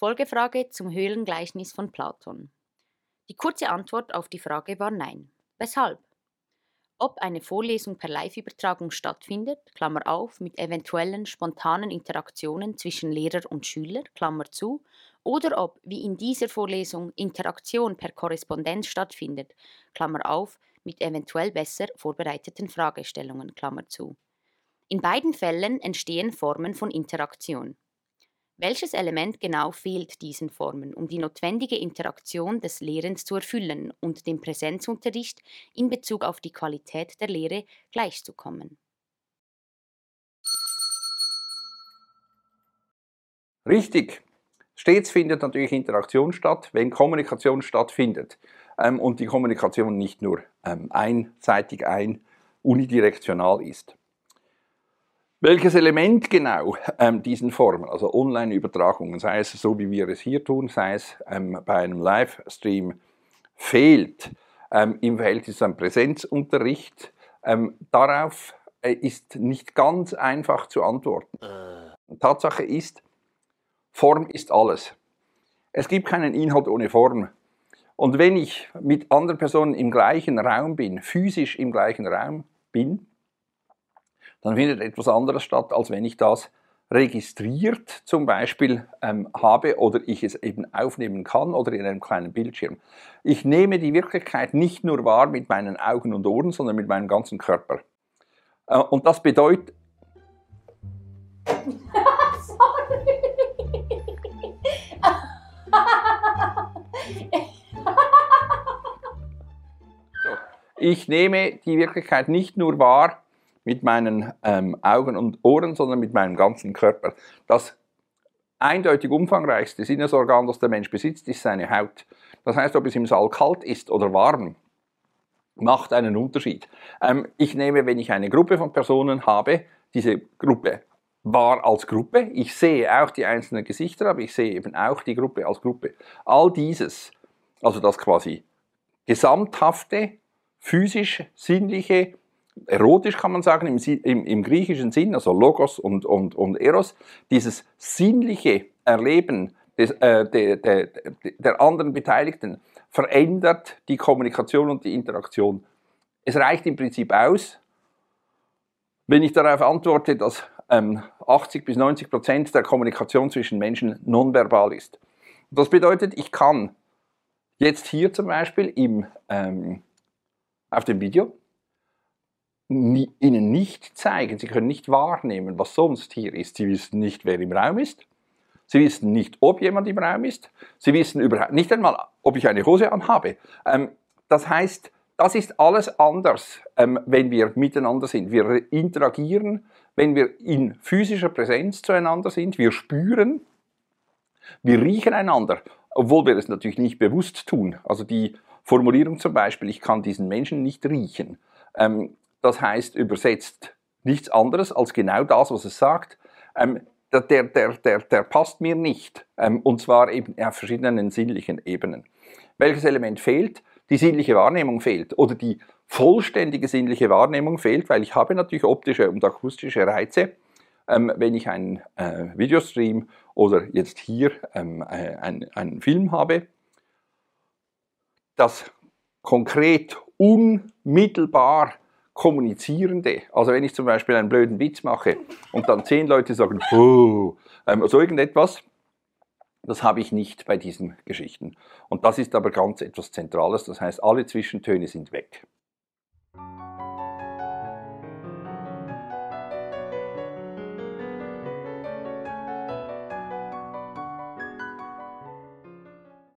Folgefrage zum Höhlengleichnis von Platon. Die kurze Antwort auf die Frage war nein. Weshalb? Ob eine Vorlesung per Live-Übertragung stattfindet, Klammer auf, mit eventuellen spontanen Interaktionen zwischen Lehrer und Schüler, Klammer zu, oder ob, wie in dieser Vorlesung, Interaktion per Korrespondenz stattfindet, Klammer auf, mit eventuell besser vorbereiteten Fragestellungen, Klammer zu. In beiden Fällen entstehen Formen von Interaktion. Welches Element genau fehlt diesen Formen, um die notwendige Interaktion des Lehrens zu erfüllen und dem Präsenzunterricht in Bezug auf die Qualität der Lehre gleichzukommen? Richtig. Stets findet natürlich Interaktion statt, wenn Kommunikation stattfindet ähm, und die Kommunikation nicht nur ähm, einseitig ein unidirektional ist. Welches Element genau ähm, diesen Formen, also Online-Übertragungen, sei es so, wie wir es hier tun, sei es ähm, bei einem Livestream, fehlt ähm, im Verhältnis zum Präsenzunterricht, ähm, darauf äh, ist nicht ganz einfach zu antworten. Äh. Tatsache ist, Form ist alles. Es gibt keinen Inhalt ohne Form. Und wenn ich mit anderen Personen im gleichen Raum bin, physisch im gleichen Raum bin, dann findet etwas anderes statt, als wenn ich das registriert zum Beispiel ähm, habe oder ich es eben aufnehmen kann oder in einem kleinen Bildschirm. Ich nehme die Wirklichkeit nicht nur wahr mit meinen Augen und Ohren, sondern mit meinem ganzen Körper. Äh, und das bedeutet... Sorry. so. Ich nehme die Wirklichkeit nicht nur wahr mit meinen ähm, Augen und Ohren, sondern mit meinem ganzen Körper. Das eindeutig umfangreichste Sinnesorgan, das der Mensch besitzt, ist seine Haut. Das heißt, ob es im Saal kalt ist oder warm, macht einen Unterschied. Ähm, ich nehme, wenn ich eine Gruppe von Personen habe, diese Gruppe war als Gruppe. Ich sehe auch die einzelnen Gesichter, aber ich sehe eben auch die Gruppe als Gruppe. All dieses, also das quasi gesamthafte, physisch, sinnliche, erotisch kann man sagen, im, im, im griechischen Sinn, also Logos und, und, und Eros, dieses sinnliche Erleben des, äh, de, de, de, der anderen Beteiligten verändert die Kommunikation und die Interaktion. Es reicht im Prinzip aus, wenn ich darauf antworte, dass ähm, 80 bis 90 Prozent der Kommunikation zwischen Menschen nonverbal ist. Das bedeutet, ich kann jetzt hier zum Beispiel im, ähm, auf dem Video ihnen nicht zeigen, sie können nicht wahrnehmen, was sonst hier ist. Sie wissen nicht, wer im Raum ist. Sie wissen nicht, ob jemand im Raum ist. Sie wissen überhaupt nicht einmal, ob ich eine Hose anhabe. Ähm, das heißt, das ist alles anders, ähm, wenn wir miteinander sind. Wir interagieren, wenn wir in physischer Präsenz zueinander sind. Wir spüren, wir riechen einander, obwohl wir es natürlich nicht bewusst tun. Also die Formulierung zum Beispiel, ich kann diesen Menschen nicht riechen. Ähm, das heißt übersetzt nichts anderes als genau das, was es sagt. Ähm, der, der, der, der, passt mir nicht. Ähm, und zwar eben auf verschiedenen sinnlichen Ebenen. Welches Element fehlt? Die sinnliche Wahrnehmung fehlt oder die vollständige sinnliche Wahrnehmung fehlt, weil ich habe natürlich optische und akustische Reize, ähm, wenn ich einen äh, Videostream oder jetzt hier ähm, äh, einen, einen Film habe, das konkret unmittelbar Kommunizierende. Also wenn ich zum Beispiel einen blöden Witz mache und dann zehn Leute sagen, ähm, so irgendetwas, das habe ich nicht bei diesen Geschichten. Und das ist aber ganz etwas Zentrales, das heißt, alle Zwischentöne sind weg.